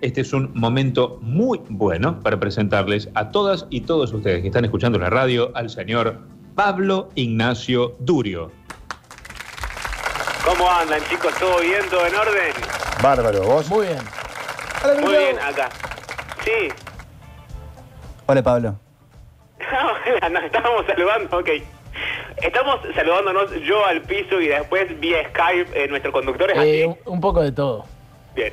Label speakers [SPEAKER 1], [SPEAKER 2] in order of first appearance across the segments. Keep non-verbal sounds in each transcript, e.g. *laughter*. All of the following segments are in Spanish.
[SPEAKER 1] este es un momento muy bueno para presentarles a todas y todos ustedes que están escuchando la radio al señor Pablo Ignacio Durio.
[SPEAKER 2] ¿Cómo andan, chicos? ¿Todo bien? ¿Todo en orden?
[SPEAKER 3] Bárbaro, ¿vos?
[SPEAKER 4] Muy bien.
[SPEAKER 2] Muy bien, acá. Sí.
[SPEAKER 4] Hola, Pablo. *laughs*
[SPEAKER 2] Hola, nos estábamos saludando, ok. Estamos saludándonos yo al piso y después vía Skype eh, nuestro conductor es
[SPEAKER 4] Eh, un- un poco de todo.
[SPEAKER 2] Bien.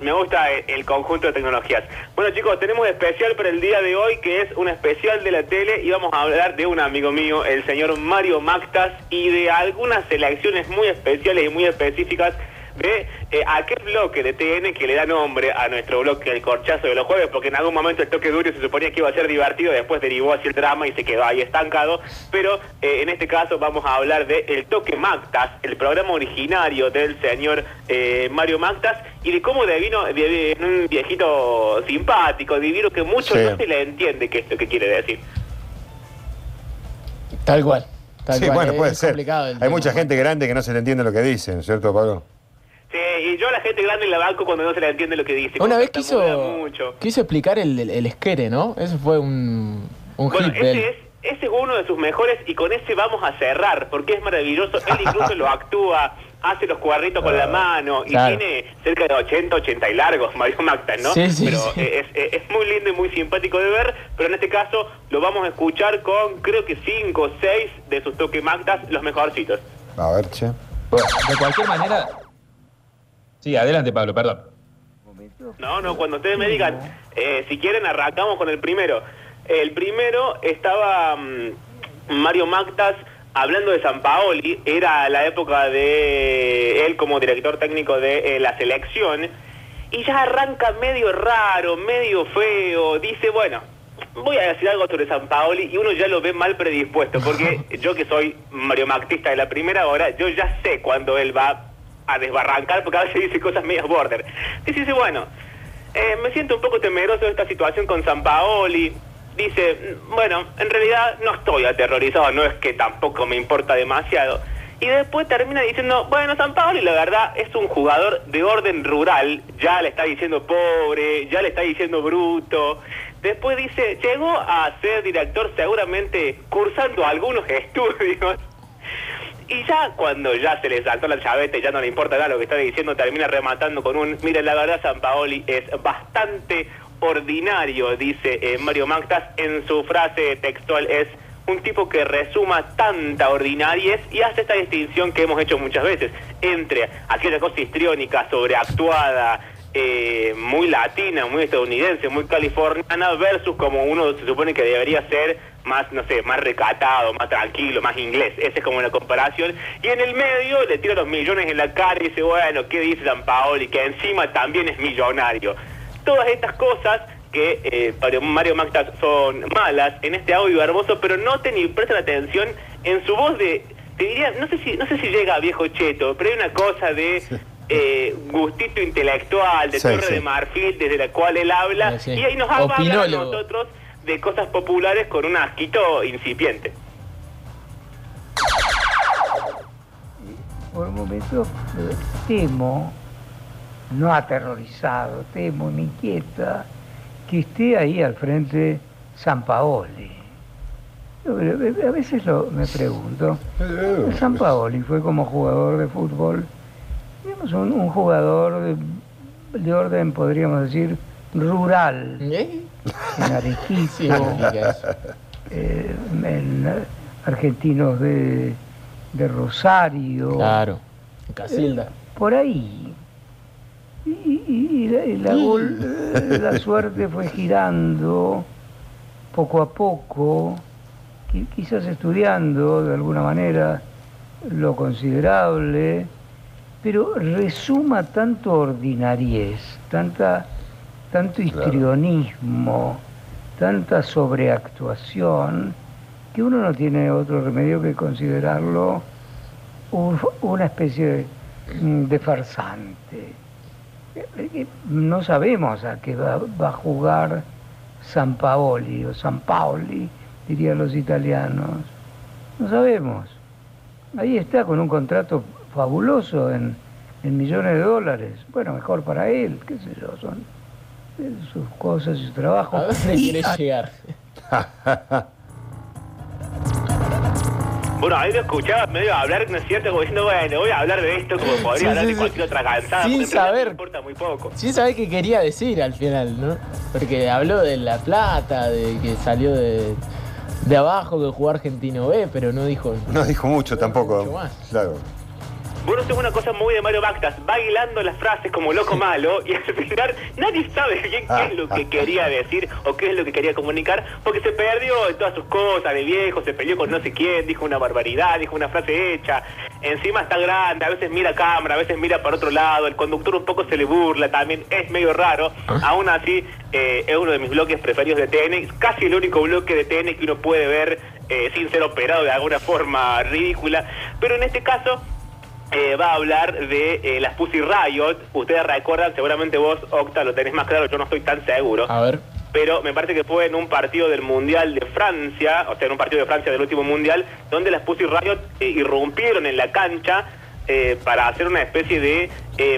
[SPEAKER 2] Me gusta el, el conjunto de tecnologías. Bueno chicos, tenemos especial para el día de hoy que es un especial de la tele y vamos a hablar de un amigo mío, el señor Mario Mactas, y de algunas selecciones muy especiales y muy específicas de eh, aquel bloque de TN que le da nombre a nuestro bloque El Corchazo de los Jueves, porque en algún momento el toque duro se suponía que iba a ser divertido, después derivó hacia el drama y se quedó ahí estancado, pero eh, en este caso vamos a hablar de El Toque Mactas, el programa originario del señor eh, Mario Mactas, y de cómo devino de, de- un viejito simpático, divino, que mucho
[SPEAKER 3] Sí.
[SPEAKER 2] no se le entiende qué es lo que quiere decir.
[SPEAKER 4] Tal cual. Tal
[SPEAKER 3] Sí,
[SPEAKER 4] cual.
[SPEAKER 3] bueno,
[SPEAKER 4] Es
[SPEAKER 3] puede ser. Hay
[SPEAKER 4] tema.
[SPEAKER 3] mucha gente grande que no se le entiende lo que dicen, ¿cierto, Pablo?
[SPEAKER 2] Sí, y yo a la gente grande la banco cuando no se le entiende lo que dice.
[SPEAKER 4] Una vez quiso,
[SPEAKER 2] mucho.
[SPEAKER 4] quiso explicar el, el, el esquere, ¿no? Ese fue un, un
[SPEAKER 2] Bueno,
[SPEAKER 4] hit de él.
[SPEAKER 2] ese es, ese es uno de sus mejores y con ese vamos a cerrar, porque es maravilloso. Él incluso lo actúa, hace los cuadritos con la mano y
[SPEAKER 4] Claro.
[SPEAKER 2] tiene cerca de 80, 80 y largos, *laughs* Mario Mactas, ¿no?
[SPEAKER 4] Sí, sí,
[SPEAKER 2] pero
[SPEAKER 4] sí.
[SPEAKER 2] Es, es- es muy lindo y muy simpático de ver, pero en este caso lo vamos a escuchar con creo que 5 o 6 de sus toques Mactas, los mejorcitos.
[SPEAKER 3] A ver, che.
[SPEAKER 1] Bueno, de cualquier manera... Sí, adelante Pablo, perdón.
[SPEAKER 2] No, no, cuando ustedes me digan, eh, si quieren arrancamos con el primero. El primero estaba mm, Mario Mactas hablando de San Paoli, era la época de él como director técnico de eh, la selección, y ya arranca medio raro, medio feo, dice, bueno, voy a decir algo sobre San Paoli y uno ya lo ve mal predispuesto, porque *laughs* yo que soy Mario Mactista de la primera hora, yo ya sé cuando él va a desbarrancar, porque a veces dice cosas medias border. Dice, bueno, eh, me siento un poco temeroso de esta situación con San Paoli. Dice, "Mm, bueno, en realidad no estoy aterrorizado, no es que tampoco me importa demasiado. Y después termina diciendo, bueno, San Paoli la verdad es un jugador de orden rural, ya le está diciendo pobre, ya le está diciendo bruto. Después dice, llegó a ser director seguramente cursando algunos *laughs* estudios. Y ya cuando ya se le saltó la chaveta ya no le importa nada lo que está diciendo, termina rematando con un, mire, la verdad San Paoli es bastante ordinario, dice eh, Mario Mactas, en su frase textual. Es un tipo que resuma tanta ordinariez y hace esta distinción que hemos hecho muchas veces entre aquella cosa histriónica, sobreactuada, eh, muy latina, muy estadounidense, muy californiana, versus como uno se supone que debería ser más, no sé, más recatado, más tranquilo, más inglés. Esa es como una comparación. Y en el medio le tira los millones en la cara y dice, bueno, ¿qué dice San Paoli? Que encima también es millonario. Todas estas cosas que eh, para Mario Mactas son malas en este audio hermoso, pero noten y presten atención en su voz de, te diría, no sé si, no sé si llega a viejo cheto, pero hay una cosa de *laughs* eh, gustito intelectual, de
[SPEAKER 3] Sí,
[SPEAKER 2] torre
[SPEAKER 3] sí.
[SPEAKER 2] de marfil, desde la cual él habla, y ahí nos habla a nosotros de cosas populares con un asquito incipiente.
[SPEAKER 5] por un momento eh, temo, no aterrorizado, temo, me inquieta que esté ahí al frente San Paoli. Yo, eh, A veces lo, me pregunto, San Paoli fue como jugador de fútbol, digamos, un, un jugador de, de orden, podríamos decir, rural,
[SPEAKER 4] ¿Eh?
[SPEAKER 5] en
[SPEAKER 4] Sí,
[SPEAKER 5] Arequipa, eh, en eh, argentinos de, de Rosario,
[SPEAKER 4] Claro. Casilda.
[SPEAKER 5] por ahí. Y, y- y la, y la gol- eh, la suerte fue girando poco a poco, qui- quizás estudiando de alguna manera lo considerable, pero resuma tanto ordinariez, tanta, tanto histrionismo, tanta sobreactuación, que uno no tiene otro remedio que considerarlo un- una especie de, mm, farsante. Eh, eh, No sabemos a qué va, va a jugar San Paoli o San Paoli, dirían los italianos. No sabemos. Ahí está con un contrato fabuloso en, en millones de dólares. Bueno, mejor para él, qué sé yo, son sus cosas y su trabajo.
[SPEAKER 4] ¿A dónde *laughs* quieres
[SPEAKER 5] a-
[SPEAKER 4] llegar? *laughs*
[SPEAKER 2] Bueno, ahí lo escuchaba medio hablar, ¿no es cierto? Como diciendo, bueno, voy a hablar de esto como podría
[SPEAKER 4] Sí,
[SPEAKER 2] hablar
[SPEAKER 4] sí,
[SPEAKER 2] de
[SPEAKER 4] sí.
[SPEAKER 2] cualquier otra cansada.
[SPEAKER 4] Sin saber.
[SPEAKER 2] me importa muy poco.
[SPEAKER 4] Sin saber qué quería decir al final, ¿no? Porque habló de La Plata, de que salió de, de abajo, que jugó Argentino B, pero no dijo...
[SPEAKER 3] No dijo mucho tampoco.
[SPEAKER 4] Mucho más.
[SPEAKER 3] Claro.
[SPEAKER 2] Bueno, esto es una cosa muy de Mario Bactas, bailando las frases como loco malo y al final nadie sabe bien qué es lo que quería decir o qué es lo que quería comunicar porque se perdió en todas sus cosas de viejo, se peleó con no sé quién, dijo una barbaridad, dijo una frase hecha, encima está grande, a veces mira cámara, a veces mira para otro lado, el conductor un poco se le burla también, es medio raro, aún así eh, es uno de mis bloques preferidos de TN, casi el único bloque de TN que uno puede ver eh, sin ser operado de alguna forma ridícula, pero en este caso eh, va a hablar de eh, las Pussy Riot. Ustedes recuerdan, seguramente vos, Octa, lo tenés más claro, yo no estoy tan seguro.
[SPEAKER 4] A ver.
[SPEAKER 2] Pero me parece que fue en un partido del Mundial de Francia, o sea, en un partido de Francia del último Mundial, donde las Pussy Riot eh, irrumpieron en la cancha eh, para hacer una especie de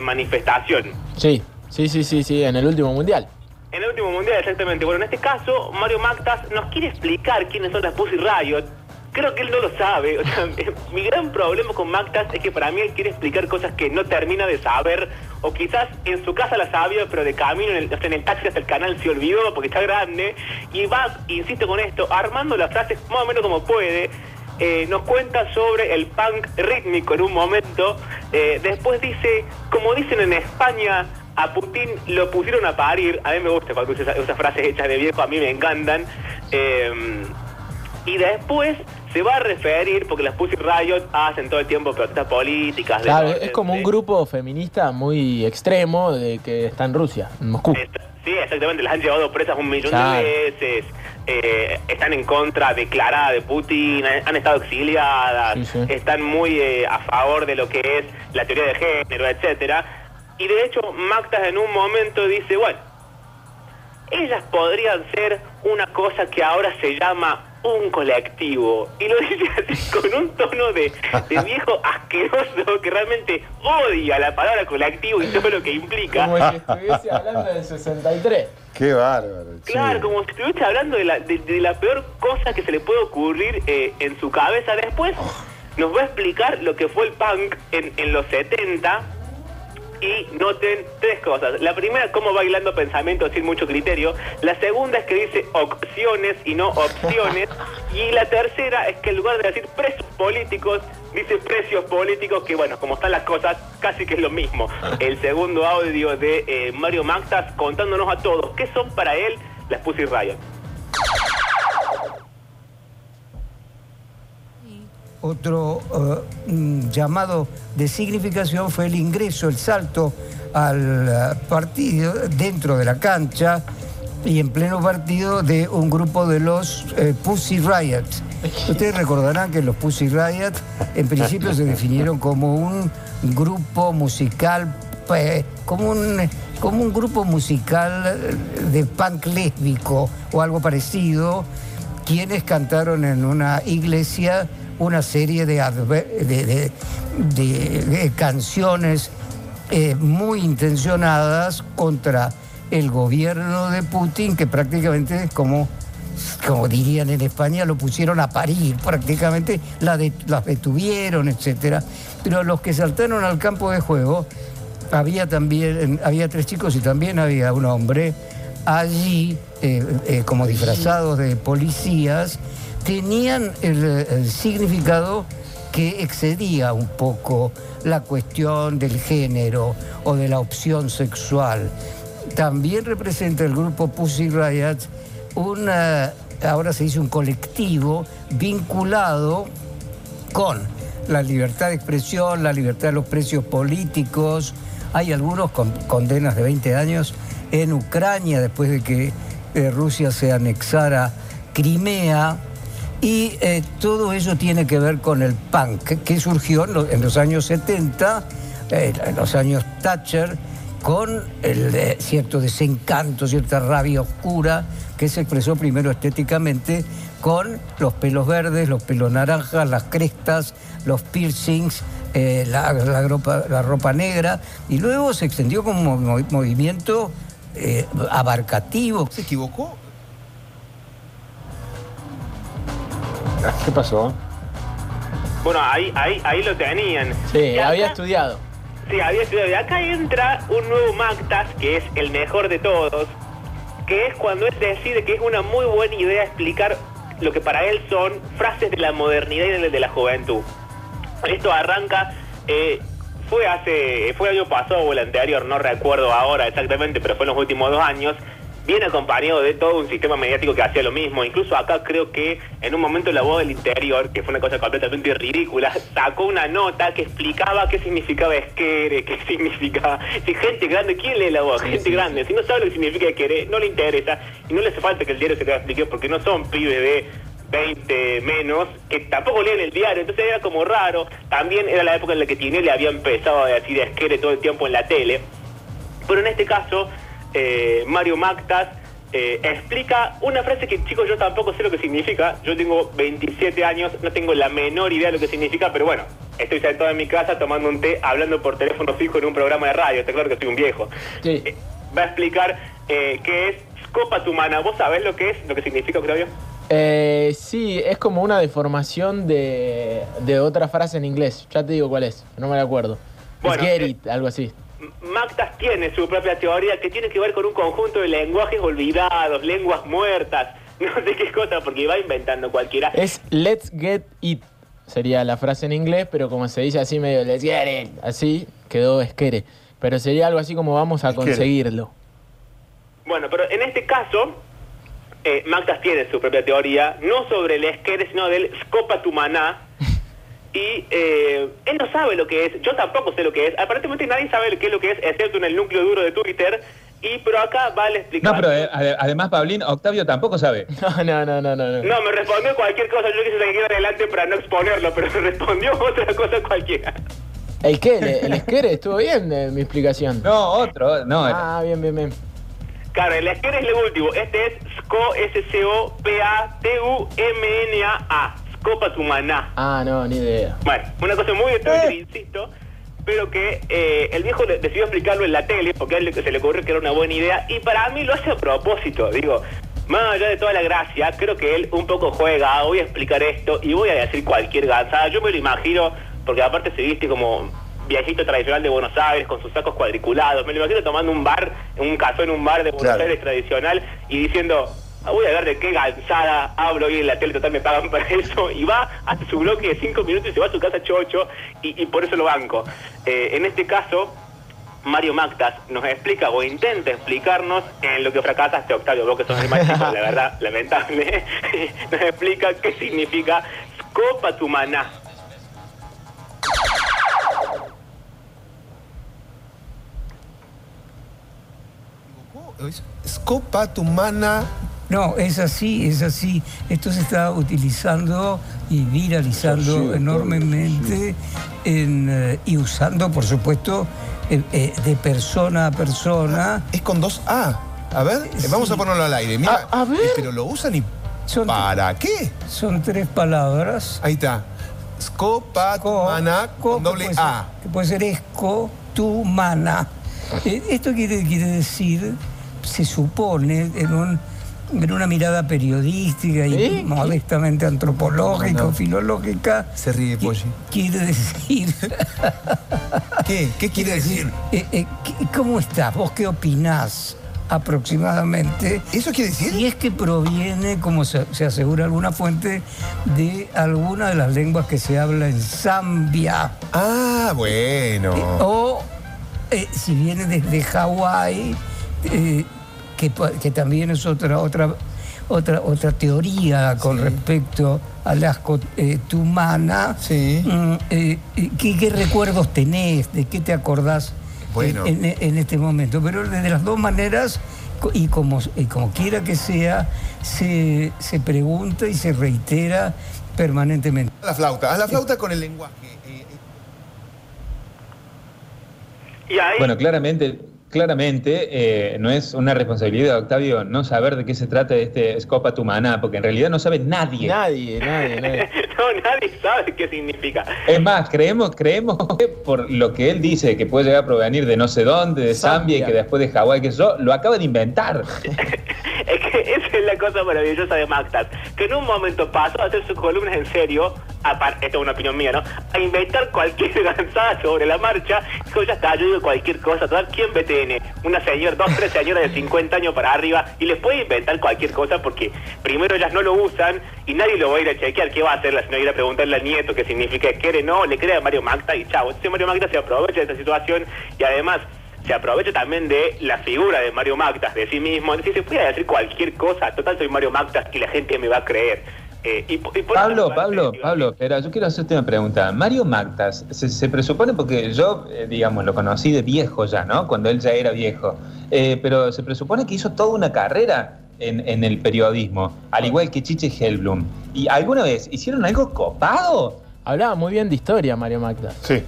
[SPEAKER 2] manifestación.
[SPEAKER 4] Sí, sí, sí, sí, sí, en el último mundial.
[SPEAKER 2] En el último mundial, exactamente. Bueno, en este caso, Mario Mactas nos quiere explicar quiénes son las Pussy Riot. Creo que él no lo sabe. O sea, *laughs* mi gran problema con Mactas es que para mí él quiere explicar cosas que no termina de saber. O quizás en su casa las sabía, pero de camino en el, en el taxi hasta el canal se olvidó porque está grande. Y va, insisto con esto, armando las frases más o menos como puede. Eh, nos cuenta sobre el punk rítmico en un momento. Eh, después dice, como dicen en España, a Putin lo pusieron a parir. A mí me gusta cuando esas, frases hechas de viejo, a mí me encantan. Eh, y después se va a referir, porque las Pussy Riot hacen todo el tiempo protestas políticas.
[SPEAKER 4] Claro, es como un grupo feminista muy extremo de que está en Rusia, en Moscú.
[SPEAKER 2] Sí, exactamente, las han llevado presas un millón
[SPEAKER 4] Claro.
[SPEAKER 2] de veces, eh, están en contra declarada de Putin, han han estado exiliadas,
[SPEAKER 4] Sí, sí.
[SPEAKER 2] están muy eh, a favor de lo que es la teoría de género, etcétera. Y de hecho, Mactas en un momento dice, bueno, ellas podrían ser una cosa que ahora se llama un colectivo. Y lo dice así *laughs* con un tono de, de viejo asqueroso que realmente odia la palabra colectivo y todo lo que implica.
[SPEAKER 4] Como si estuviese hablando del 63.
[SPEAKER 3] Qué bárbaro.
[SPEAKER 2] Claro, como si estuviese hablando de la, de, de la peor cosa que se le puede ocurrir eh, en su cabeza. Después nos va a explicar lo que fue el punk en, en los 70 y noten tres cosas. La primera, cómo bailando pensamientos sin mucho criterio. La segunda es que dice opciones y no opciones. *laughs* Y la tercera es que en lugar de decir precios políticos, dice precios políticos, que bueno, como están las cosas, casi que es lo mismo. *laughs* El segundo audio de eh, Mario Mactas contándonos a todos qué son para él las Pussy Riot.
[SPEAKER 5] Otro eh, llamado de significación fue el ingreso, el salto al eh, partido dentro de la cancha y en pleno partido de un grupo de los eh, Pussy Riot. Ustedes recordarán que los Pussy Riot en principio se definieron como un grupo musical, como un, como un grupo musical de punk lésbico o algo parecido, quienes cantaron en una iglesia una serie de, canciones eh, muy intencionadas contra el gobierno de Putin, que prácticamente, como, como dirían en España, lo pusieron a parir, prácticamente las detuvieron, etcétera. Pero los que saltaron al campo de juego, había también, había tres chicos y también había un hombre allí, eh, eh, como disfrazados de policías, tenían el, el significado que excedía un poco la cuestión del género o de la opción sexual. También representa el grupo Pussy Riot una, ahora se dice un colectivo vinculado con la libertad de expresión, la libertad de los precios políticos. Hay algunos con condenas de 20 años en Ucrania después de que eh, Rusia se anexara Crimea. Y eh, todo eso tiene que ver con el punk, que, surgió en, lo- en los años 70, eh, en los años Thatcher, con el, eh, cierto desencanto, cierta rabia oscura, que se expresó primero estéticamente con los pelos verdes, los pelos naranjas, las crestas, los piercings, la, ropa, negra, y luego se extendió como movi- movimiento eh, abarcativo.
[SPEAKER 6] ¿Se equivocó?
[SPEAKER 4] ¿Qué pasó?
[SPEAKER 2] Bueno, ahí, ahí, ahí lo tenían.
[SPEAKER 4] Sí,
[SPEAKER 2] acá-
[SPEAKER 4] había estudiado.
[SPEAKER 2] Sí, había estudiado. Y acá entra un nuevo Mactas, que es el mejor de todos, que es cuando él decide que es una muy buena idea explicar lo que para él son frases de la modernidad y de de la juventud. Esto arranca, eh, fue hace, fue el año pasado o el anterior, no recuerdo ahora exactamente, pero fue en los últimos dos años, viene acompañado de todo un sistema mediático que hacía lo mismo. Incluso acá creo que en un momento la voz del interior, que fue una cosa completamente ridícula, sacó una nota que explicaba qué significaba esquere, qué *laughs* significaba... Si gente grande, ¿quién lee la voz? gente grande. Si no sabe lo que significa esquere, no le interesa y no le hace falta que el diario se te explique porque no son pibes de 20 menos, que tampoco leen el diario, entonces era como raro. También era la época en la que Tinelli había empezado a decir esquere todo el tiempo en la tele. Pero en este caso, eh, Mario Mactas eh, explica una frase que, chicos, yo tampoco sé lo que significa. Yo tengo 27 años, no tengo la menor idea de lo que significa, pero bueno, estoy sentado en mi casa tomando un té, hablando por teléfono fijo en un programa de radio. Está claro que soy un viejo.
[SPEAKER 4] Sí.
[SPEAKER 2] Eh, va a explicar qué es Scopa Tumana. ¿Vos sabés lo que es, lo que significa, Octavio?
[SPEAKER 4] Eh, sí, es como una deformación de, de otra frase en inglés. Ya te digo cuál es, no me la acuerdo.
[SPEAKER 2] Bueno,
[SPEAKER 4] Get
[SPEAKER 2] eh,
[SPEAKER 4] it, algo así.
[SPEAKER 2] Mactas tiene su propia teoría que tiene que ver con un conjunto de lenguajes olvidados, lenguas muertas, *laughs* no sé qué cosa, porque va inventando cualquiera.
[SPEAKER 4] Es let's get it. Sería la frase en inglés, pero como se dice así medio let's get it, así quedó esquere. Pero sería algo así como vamos a
[SPEAKER 3] Esquere.
[SPEAKER 4] conseguirlo.
[SPEAKER 2] Bueno, pero en este caso, eh, Mactas tiene su propia teoría, no sobre el esquere, sino del scopa tumaná. *laughs* Y eh, él no sabe lo que es, yo tampoco sé lo que es. Aparentemente nadie sabe qué es lo que es, excepto en el núcleo duro de Twitter. Y pero acá vale explicar.
[SPEAKER 1] No, pero eh, ade- además, Pablín, Octavio tampoco sabe. *laughs*
[SPEAKER 4] No, no, no, no, no. no.
[SPEAKER 2] No, me respondió cualquier cosa, yo quise seguir adelante para no exponerlo, pero me respondió *laughs* otra cosa cualquiera.
[SPEAKER 4] ¿El qué? ¿El, el esquere? ¿Estuvo bien eh, mi explicación?
[SPEAKER 1] No, otro, no.
[SPEAKER 4] Ah, bien, bien, bien.
[SPEAKER 2] Claro, el esquema es el último. Este es SCO, S-C-O-P-A-T-U-M-N-A-A. Scopa Tumaná.
[SPEAKER 4] Ah, no, ni idea.
[SPEAKER 2] Bueno, una cosa muy de Twitter, insisto, pero que eh, el viejo decidió explicarlo en la tele porque a él se le ocurrió que era una buena idea y para mí lo hace a propósito. Digo, más allá de toda la gracia, creo que él un poco juega, "Ah, voy a explicar esto y voy a decir cualquier gansada. Yo me lo imagino, porque aparte se viste como viejito tradicional de Buenos Aires con sus sacos cuadriculados. Me lo imagino tomando un bar, un café en un bar de Buenos
[SPEAKER 3] Claro.
[SPEAKER 2] Aires tradicional y diciendo, "Ah, voy a ver de qué gansada hablo hoy en la tele, total me pagan para *laughs* eso. Y va hace su bloque de cinco minutos y se va a su casa chocho y, y por eso lo banco. Eh, en este caso, Mario Mactas nos explica o intenta explicarnos en lo que fracasaste, Octavio, vos que sos el más chico, la verdad, *laughs* lamentable, *laughs* nos explica qué significa Scopa Tumaná.
[SPEAKER 6] Es Scopa Tumana.
[SPEAKER 5] No, es así, es así. Esto se está utilizando y viralizando enormemente en, eh, y usando, por supuesto, eh, eh, de persona a persona.
[SPEAKER 6] Es con dos A. A ver, vamos a ponerlo al aire. Mira,
[SPEAKER 4] A- a ver.
[SPEAKER 6] eh, pero lo usan y.
[SPEAKER 5] Son,
[SPEAKER 6] ¿Para qué?
[SPEAKER 5] son tres palabras.
[SPEAKER 6] Ahí está. Scopa
[SPEAKER 5] Co-
[SPEAKER 6] Tumana
[SPEAKER 5] co-
[SPEAKER 6] con doble
[SPEAKER 5] que
[SPEAKER 6] A.
[SPEAKER 5] ser- que puede ser esco, tu, mana. Eh, esto quiere, quiere decir, se supone, en, un, en una mirada periodística y
[SPEAKER 4] ¿Eh?
[SPEAKER 5] modestamente antropológica o filológica,
[SPEAKER 6] Se ríe, Polly.
[SPEAKER 5] quiere decir, *laughs*
[SPEAKER 6] ¿Qué? ¿Qué quiere decir?
[SPEAKER 5] eh, eh, ¿qué- ¿cómo estás? ¿Vos qué opinás aproximadamente?
[SPEAKER 6] ¿Eso quiere decir?
[SPEAKER 5] Y es que proviene, como se, se asegura alguna fuente, de alguna de las lenguas que se habla en Zambia.
[SPEAKER 6] Ah, bueno.
[SPEAKER 5] Eh, o eh, si viene desde Hawái, eh, que, que también es otra, otra, otra, otra teoría con respecto a las eh, tumana.
[SPEAKER 6] Sí.
[SPEAKER 5] Mm, eh, ¿qué, qué recuerdos tenés? ¿De qué te acordás
[SPEAKER 6] Bueno.
[SPEAKER 5] en, en- en este momento? Pero de las dos maneras, y como, y como quiera que sea, se, se pregunta y se reitera permanentemente.
[SPEAKER 6] Haz la flauta. Haz la flauta con el lenguaje. Eh,
[SPEAKER 2] Y ahí,
[SPEAKER 1] Bueno, claramente, claramente eh, no es una responsabilidad de Octavio no saber de qué se trata este Scopa Tumana, porque en realidad no sabe nadie.
[SPEAKER 4] Nadie, nadie, nadie. *laughs*
[SPEAKER 2] no, nadie sabe qué significa.
[SPEAKER 1] Es más, creemos, creemos que por lo que él dice que puede llegar a provenir de no sé dónde, de Zambia, y
[SPEAKER 4] Zambia.
[SPEAKER 1] que después de Hawái, que eso, lo acaba de inventar. *laughs*
[SPEAKER 2] Es que esa es la cosa maravillosa de Mactas, que en un momento pasó a hacer sus columnas en serio, aparte, esto es una opinión mía, ¿no? A inventar cualquier *laughs* gansada sobre la marcha, dijo, ya está, yo digo cualquier cosa, total, ¿quién BTN? Una señora, dos, tres señoras de 50 años para arriba, y les puede inventar cualquier cosa porque primero ellas no lo usan y nadie lo va a ir a chequear, ¿qué va a hacer la señora? Ir a preguntarle al nieto qué significa, quiere, no, le cree a Mario Macta y chao. Entonces Mario Macta se aprovecha de esta situación y además se aprovecha también de la figura de Mario Mactas, de sí mismo. Entonces se puede decir cualquier cosa, total soy Mario Mactas y la gente me va a creer. Eh, y, po- y por
[SPEAKER 1] Pablo, Pablo,
[SPEAKER 2] parece
[SPEAKER 1] Pablo, espera, yo quiero hacerte una pregunta. Mario Mactas, se, se presupone, porque yo, eh, digamos, lo conocí de viejo ya, ¿no? Cuando él ya era viejo. Eh, pero se presupone que hizo toda una carrera en, en el periodismo, al igual que Chiche Helblum. ¿Y alguna vez hicieron algo copado?
[SPEAKER 4] Hablaba muy bien de historia, Mario Magda.
[SPEAKER 3] Sí.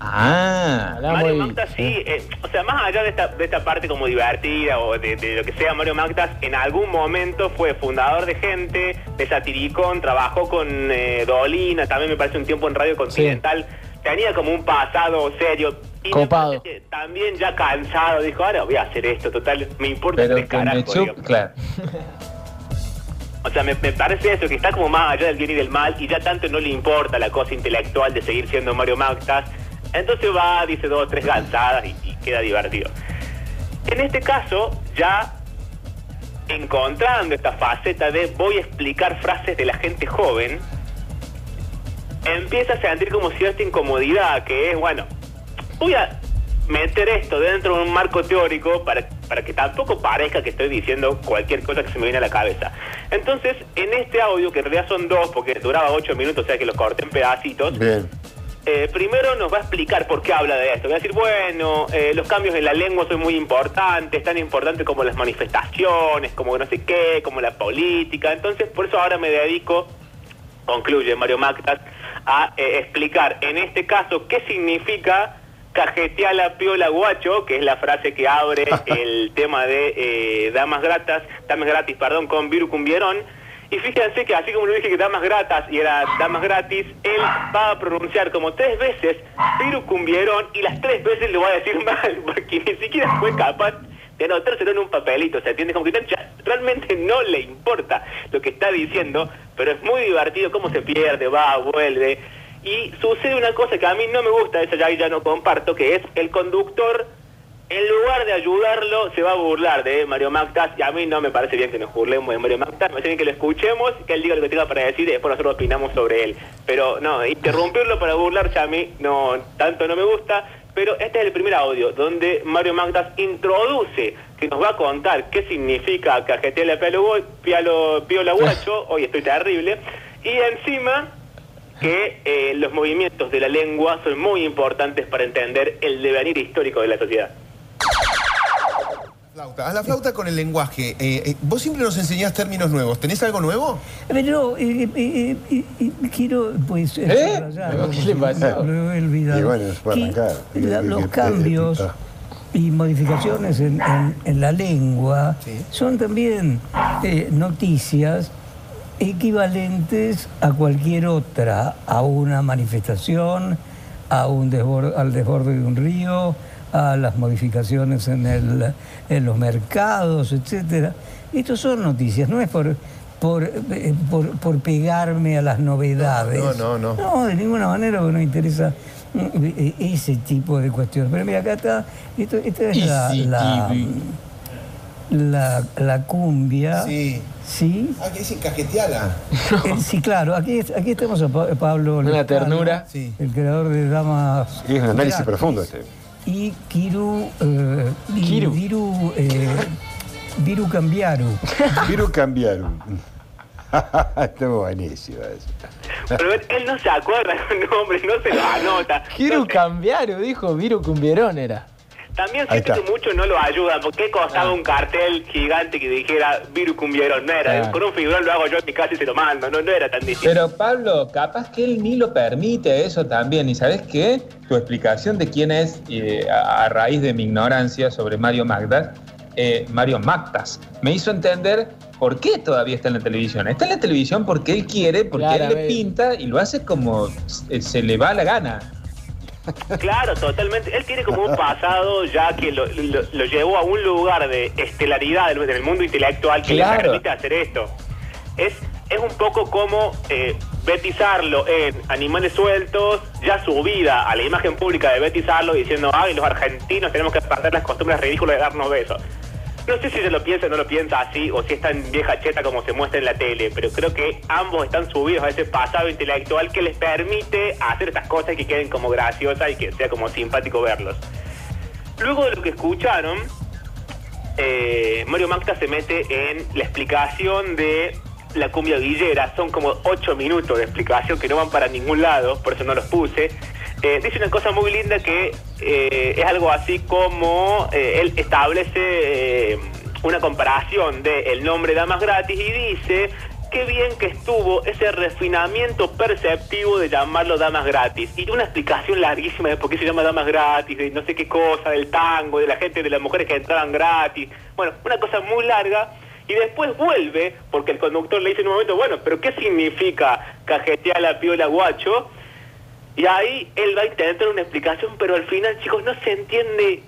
[SPEAKER 1] Ah,
[SPEAKER 2] Mario
[SPEAKER 4] muy
[SPEAKER 2] sí, eh, o sea, más allá de esta, de esta parte como divertida o de, de lo que sea, Mario Mactas en algún momento fue fundador de Gente, de Satiricón, trabajó con eh, Dolina, también me parece un tiempo en Radio Continental, tenía como un pasado serio. Y me
[SPEAKER 4] Copado.
[SPEAKER 2] parece que también ya cansado, dijo, ahora voy a hacer esto, total, me importa
[SPEAKER 1] pero me chup-
[SPEAKER 2] digo.
[SPEAKER 1] claro. *laughs*
[SPEAKER 2] O sea, me, me parece eso, que está como más allá del bien y del mal y ya tanto no le importa la cosa intelectual de seguir siendo Mario Mactas. Entonces va, dice dos o tres gansadas y, queda divertido. En este caso, ya encontrando esta faceta de voy a explicar frases de la gente joven, empieza a sentir como cierta incomodidad, que es, bueno, voy a meter esto dentro de un marco teórico para, para que tampoco parezca que estoy diciendo cualquier cosa que se me viene a la cabeza. Entonces, en este audio, que en realidad son dos, porque duraba ocho minutos, o sea que lo corté en pedacitos. Eh, primero nos va a explicar por qué habla de esto. Va a decir, bueno, eh, los cambios en la lengua son muy importantes, tan importantes como las manifestaciones, como no sé qué, como la política. Entonces, por eso ahora me dedico, concluye Mario Mactas, a eh, explicar en este caso qué significa cajetear la piola guacho, que es la frase que abre *laughs* el tema de damas gratas, damas gratis, perdón, con Viru Cumbierón. Y fíjense que así como le dije que damas gratas y era damas gratis, él va a pronunciar como tres veces Viru Cumbierón y las tres veces lo va a decir *laughs* mal, porque ni siquiera fue capaz de anotárselo en un papelito, ¿se entiende? Como que realmente no le importa lo que está diciendo, pero es muy divertido cómo se pierde, va, vuelve. Y sucede una cosa que a mí no me gusta, esa ya, ya no comparto, que es el conductor, en lugar de ayudarlo, se va a burlar de Mario Mactas, y a mí no me parece bien que nos burlemos de Mario Mactas, me parece bien que lo escuchemos, que él diga lo que tenga para decir y después nosotros opinamos sobre él. Pero no, interrumpirlo para burlarse a mí no tanto no me gusta, pero este es el primer audio donde Mario Mactas introduce, que nos va a contar qué significa cajetear pialo, pialo, piola guacho, *laughs* hoy estoy terrible, y encima que eh, los movimientos de la lengua son muy importantes para entender el devenir histórico de la sociedad.
[SPEAKER 6] Flauta. Haz la flauta con el lenguaje. Eh, eh, vos siempre nos enseñás términos nuevos. ¿Tenés algo nuevo?
[SPEAKER 5] Pero eh, eh, eh, eh, quiero, pues,
[SPEAKER 1] ¿Eh?
[SPEAKER 5] subrayar,
[SPEAKER 4] ¿Qué le pasó?
[SPEAKER 5] Lo he olvidado.
[SPEAKER 3] Y bueno, se puede
[SPEAKER 5] Que
[SPEAKER 3] arrancar.
[SPEAKER 5] la- los cambios y modificaciones en, en- en la lengua
[SPEAKER 6] Sí.
[SPEAKER 5] son también eh, noticias equivalentes a cualquier otra, a una manifestación, a un desbor- al desborde de un río, a las modificaciones en, el, en los mercados, etcétera. Estos son noticias, no es por, por, eh, por, por pegarme a las novedades.
[SPEAKER 6] No, no, no.
[SPEAKER 5] No, de ninguna manera, porque no interesa eh, ese tipo de cuestiones. Pero mira, acá está, esto, esta es la, la, la, la cumbia.
[SPEAKER 6] Sí.
[SPEAKER 5] ¿Sí?
[SPEAKER 6] Ah, que dicen cajeteala. *laughs*
[SPEAKER 5] Eh, sí, claro, aquí, aquí estamos a Pa- Pablo
[SPEAKER 4] Una
[SPEAKER 5] Lescano,
[SPEAKER 4] ternura.
[SPEAKER 6] Sí.
[SPEAKER 5] el creador de Damas.
[SPEAKER 3] Y es un análisis
[SPEAKER 5] Gratis.
[SPEAKER 3] profundo este.
[SPEAKER 5] Y Kiru. Eh, y
[SPEAKER 4] Kiru.
[SPEAKER 5] Viru, eh, Viru Cambiaru. *laughs*
[SPEAKER 3] Quiero cambiar. *laughs* Está buenísimo eso.
[SPEAKER 2] Pero él, no se acuerda de los nombres, no se los anota.
[SPEAKER 4] Quiero
[SPEAKER 2] No sé.
[SPEAKER 4] cambiar, dijo Viru Cumbierón era.
[SPEAKER 2] También siento que muchos no lo ayudan, porque
[SPEAKER 4] Ah.
[SPEAKER 2] costaba un cartel gigante que dijera Viru Cumbierón, no era, con un figurón lo hago yo en mi casa y se lo mando, no, no era tan difícil.
[SPEAKER 1] Pero Pablo, capaz que él ni lo permite eso también. ¿Y sabes qué? Tu explicación de quién es, eh, a, a raíz de mi ignorancia sobre Mario Magdas, eh, Mario Magdas, me hizo entender por qué todavía está en la televisión. Está en la televisión porque él quiere, porque él le pinta y lo hace como se, se le va la gana.
[SPEAKER 2] Claro, totalmente. Él tiene como un pasado ya que lo, lo- lo llevó a un lugar de estelaridad en el mundo intelectual que
[SPEAKER 1] Claro.
[SPEAKER 2] le permite hacer esto. Es, es un poco como eh, betizarlo en Animales Sueltos, ya su vida a la imagen pública de betizarlo diciendo, ay, los argentinos tenemos que perder las costumbres ridículas de darnos besos. No sé si se lo piensa o no lo piensa así, o si es tan vieja cheta como se muestra en la tele, pero creo que ambos están subidos a ese pasado intelectual que les permite hacer estas cosas que queden como graciosas y que sea como simpático verlos. Luego de lo que escucharon, eh, Mario Magda se mete en la explicación de la cumbia villera. Son como ocho minutos de explicación que no van para ningún lado, por eso no los puse. Eh, dice una cosa muy linda que eh, es algo así como eh, él establece una comparación de el nombre Damas Gratis y dice qué bien que estuvo ese refinamiento perceptivo de llamarlo Damas Gratis. Y una explicación larguísima de por qué se llama Damas Gratis, de no sé qué cosa, del tango, de la gente, de las mujeres que entraban gratis. Bueno, una cosa muy larga. Y después vuelve, porque el conductor le dice en un momento, bueno, pero ¿qué significa cajetear la piola guacho? Y ahí él va a intentar una explicación, pero al final, chicos, no se entiende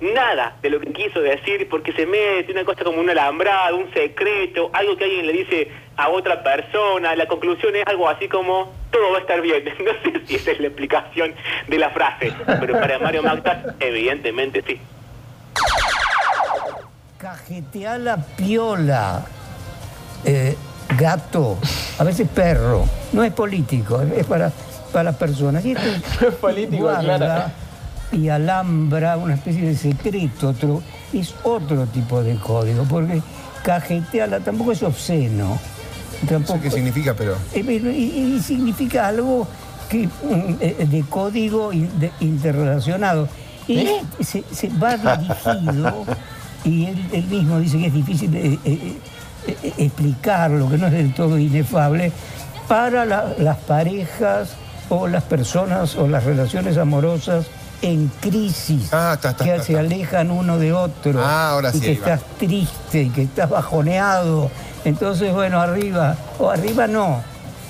[SPEAKER 2] nada de lo que quiso decir, porque se mete una cosa como un alambrado, un secreto, algo que alguien le dice a otra persona. La conclusión es algo así como, todo va a estar bien. *laughs* No sé si esa es la explicación de la frase, pero para Mario Magda, evidentemente sí.
[SPEAKER 5] Cajetea la piola, eh, gato, a veces perro. No es político, es para, para personas. Y esto *laughs*
[SPEAKER 4] Es político,
[SPEAKER 5] guarda
[SPEAKER 4] claro.
[SPEAKER 5] y alambra una especie de secreto, otro, es otro tipo de código, porque cajeteala tampoco es obsceno.
[SPEAKER 6] No
[SPEAKER 5] Tampoco,
[SPEAKER 6] sé qué significa, pero.
[SPEAKER 5] eh, y, y significa algo que, mm, eh, de código in- de- interrelacionado. Y
[SPEAKER 4] ¿Eh?
[SPEAKER 5] se, se va dirigido, *laughs* y él, él mismo dice que es difícil eh, eh, eh, explicarlo, que no es del todo inefable, para la- las parejas o las personas o las relaciones amorosas en crisis,
[SPEAKER 6] Ah, está, está,
[SPEAKER 5] que
[SPEAKER 6] está,
[SPEAKER 5] se alejan uno de otro,
[SPEAKER 6] Ah, ahora
[SPEAKER 5] y
[SPEAKER 6] sí,
[SPEAKER 5] que
[SPEAKER 6] ahí va.
[SPEAKER 5] estás triste, y que estás bajoneado. Entonces, bueno, arriba, o arriba no,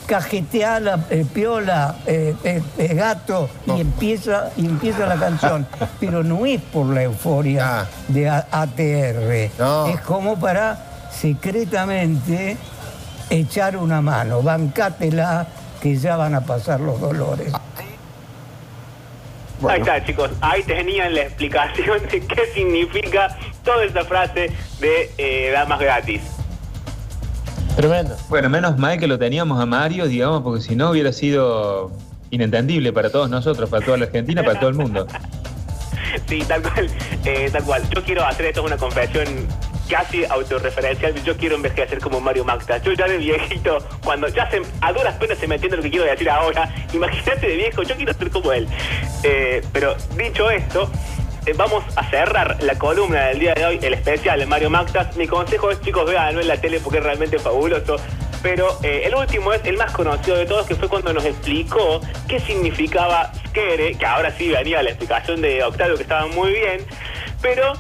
[SPEAKER 5] cajetea la eh, piola, eh, eh, eh, gato,
[SPEAKER 6] No.
[SPEAKER 5] y empieza, y empieza la canción. *laughs* Pero no es por la euforia
[SPEAKER 6] Ah.
[SPEAKER 5] de A- ATR,
[SPEAKER 6] No.
[SPEAKER 5] es como para secretamente echar una mano, bancátela, que ya van a pasar los dolores.
[SPEAKER 6] Bueno.
[SPEAKER 2] Ahí está, chicos. Ahí tenían la explicación de qué significa toda esa frase de eh, damas gratis.
[SPEAKER 4] Tremendo.
[SPEAKER 1] Bueno, menos mal que lo teníamos a Mario, digamos, porque si no hubiera sido inentendible para todos nosotros, para toda la Argentina, para todo el mundo. *laughs*
[SPEAKER 2] Sí, tal cual. eh, tal cual. Yo quiero hacer esto es una confesión casi autorreferencial. Yo quiero envejecer como Mario Magda. Yo ya de viejito, cuando ya se, a duras penas se me entiende lo que quiero decir ahora, *laughs* imagínate de viejo, yo quiero ser como él. Eh, pero dicho esto, eh, vamos a cerrar la columna del día de hoy, el especial de Mario Magdas. Mi consejo es, chicos, véanlo en la tele porque es realmente fabuloso. Pero eh, el último es el más conocido de todos, que fue cuando nos explicó qué significaba Skere, que ahora sí venía la explicación de Octavio, que estaba muy bien, pero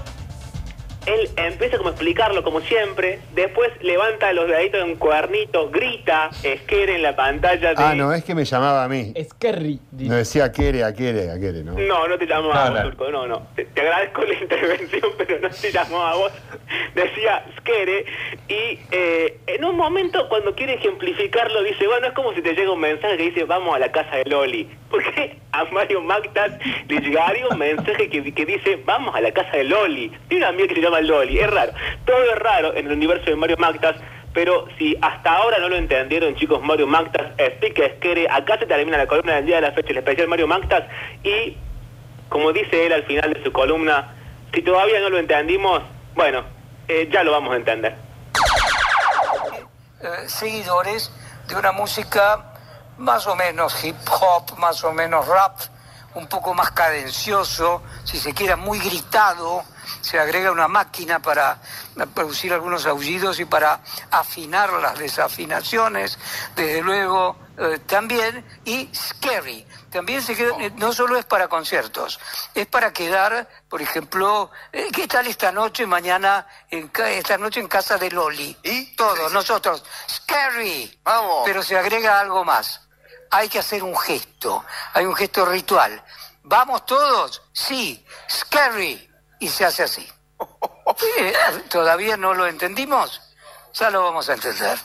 [SPEAKER 2] él empieza como a explicarlo como siempre, después levanta los deditos en un cuadernito, grita Skere en la pantalla de...
[SPEAKER 3] Ah, no, es que me llamaba a mí.
[SPEAKER 4] Dice.
[SPEAKER 3] No decía Aquere, Aquere, Aquere, ¿no?
[SPEAKER 2] No, no te llamó a vos,
[SPEAKER 1] no.
[SPEAKER 2] Turco, no, no. Te, te agradezco la *laughs* intervención, pero no te llamó a vos. Decía Skere y eh, en un momento cuando quiere ejemplificarlo dice, bueno, es como si te llega un mensaje que dice, vamos a la casa de Loli. Porque *laughs* a Mario Magdas le llegaría un mensaje que, que dice, vamos a la casa de Loli. Tiene una amiga que se llama Es raro. Todo es raro en el universo de Mario Magdas. Pero si hasta ahora no lo entendieron, chicos, Mario Magdas, explica Skere, acá se termina la columna del día de la fecha, el especial Mario Magdas, y como dice él al final de su columna, si todavía no lo entendimos, bueno, eh, ya lo vamos a entender.
[SPEAKER 5] eh, seguidores de una música más o menos hip hop, más o menos rap, un poco más cadencioso, si se quiera muy gritado, se agrega una máquina para producir algunos aullidos y para afinar las desafinaciones, desde luego eh, también, y scary. También se queda, eh, no solo es para conciertos, es para quedar, por ejemplo, eh, ¿qué tal esta noche, mañana, en, esta noche en casa de Loli?
[SPEAKER 6] ¿Y?
[SPEAKER 5] Todos, nosotros, scary.
[SPEAKER 6] Vamos.
[SPEAKER 5] Pero se agrega algo más. Hay que hacer un gesto, hay un gesto ritual. ¿Vamos todos? Sí, scary. Y se hace así. *laughs* ¿Todavía no lo entendimos? Ya lo vamos a entender.